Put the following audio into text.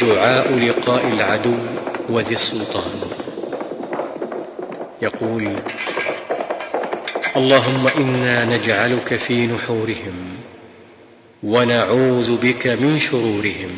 دعاء لقاء العدو وذي السلطان. يقول اللهم إنا نجعلك في نحورهم ونعوذ بك من شرورهم.